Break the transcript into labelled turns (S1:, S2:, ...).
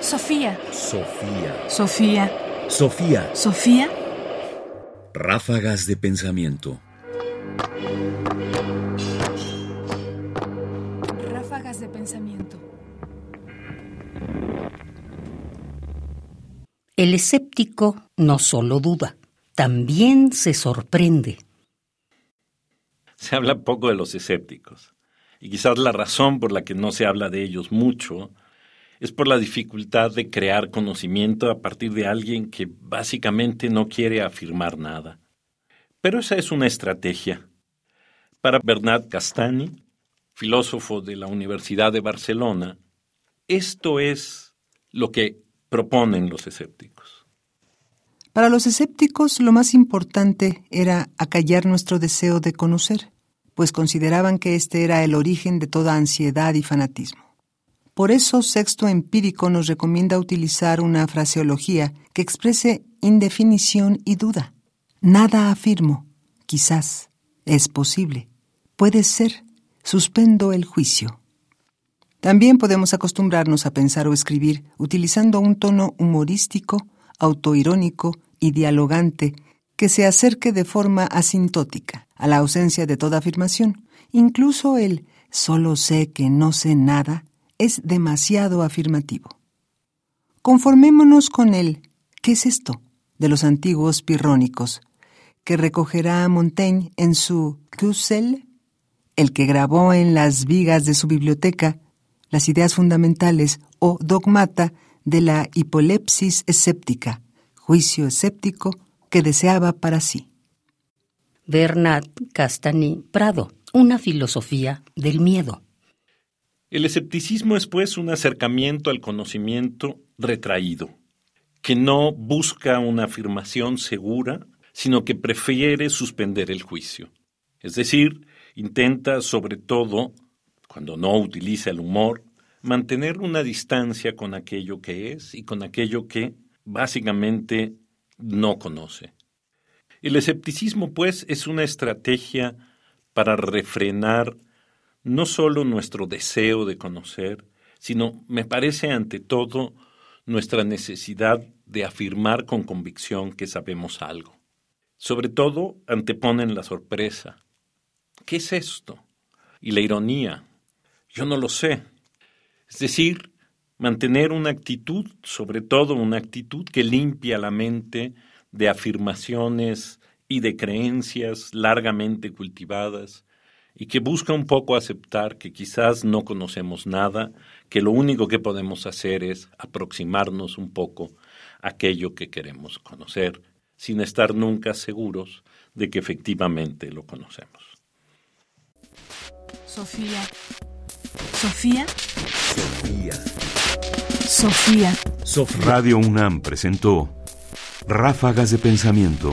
S1: Sofía.
S2: Sofía.
S1: Sofía.
S2: Sofía.
S1: Sofía.
S2: Ráfagas de pensamiento.
S1: Ráfagas de pensamiento.
S3: El escéptico no solo duda, también se sorprende.
S4: Se habla poco de los escépticos. Y quizás la razón por la que no se habla de ellos mucho es por la dificultad de crear conocimiento a partir de alguien que básicamente no quiere afirmar nada. Pero esa es una estrategia. Para Bernat Castani, filósofo de la Universidad de Barcelona, esto es lo que proponen los escépticos.
S5: Para los escépticos lo más importante era acallar nuestro deseo de conocer, pues consideraban que este era el origen de toda ansiedad y fanatismo. Por eso Sexto Empírico nos recomienda utilizar una fraseología que exprese indefinición y duda. Nada afirmo, quizás, es posible, puede ser, suspendo el juicio. También podemos acostumbrarnos a pensar o escribir utilizando un tono humorístico, autoirónico y dialogante que se acerque de forma asintótica a la ausencia de toda afirmación. Incluso el solo sé que no sé nada es demasiado afirmativo. Conformémonos con el ¿qué es esto? de los antiguos pirrónicos, que recogerá Montaigne en su Cusel, el que grabó en las vigas de su biblioteca las ideas fundamentales o dogmata de la hipolepsis escéptica, juicio escéptico que deseaba para sí.
S3: Bernat Castani Prado, una filosofía del miedo.
S4: El escepticismo es pues un acercamiento al conocimiento retraído, que no busca una afirmación segura, sino que prefiere suspender el juicio. Es decir, intenta sobre todo, cuando no utiliza el humor, mantener una distancia con aquello que es y con aquello que básicamente no conoce. El escepticismo, pues, es una estrategia para refrenar no solo nuestro deseo de conocer, sino, me parece ante todo, nuestra necesidad de afirmar con convicción que sabemos algo. Sobre todo, anteponen la sorpresa. ¿Qué es esto? Y la ironía. Yo no lo sé. Es decir, mantener una actitud, sobre todo una actitud que limpia la mente de afirmaciones y de creencias largamente cultivadas, y que busca un poco aceptar que quizás no conocemos nada, que lo único que podemos hacer es aproximarnos un poco a aquello que queremos conocer, sin estar nunca seguros de que efectivamente lo conocemos.
S1: Sofía. Sofía.
S2: Sofía.
S1: Sofía.
S6: Radio UNAM presentó Ráfagas de Pensamiento.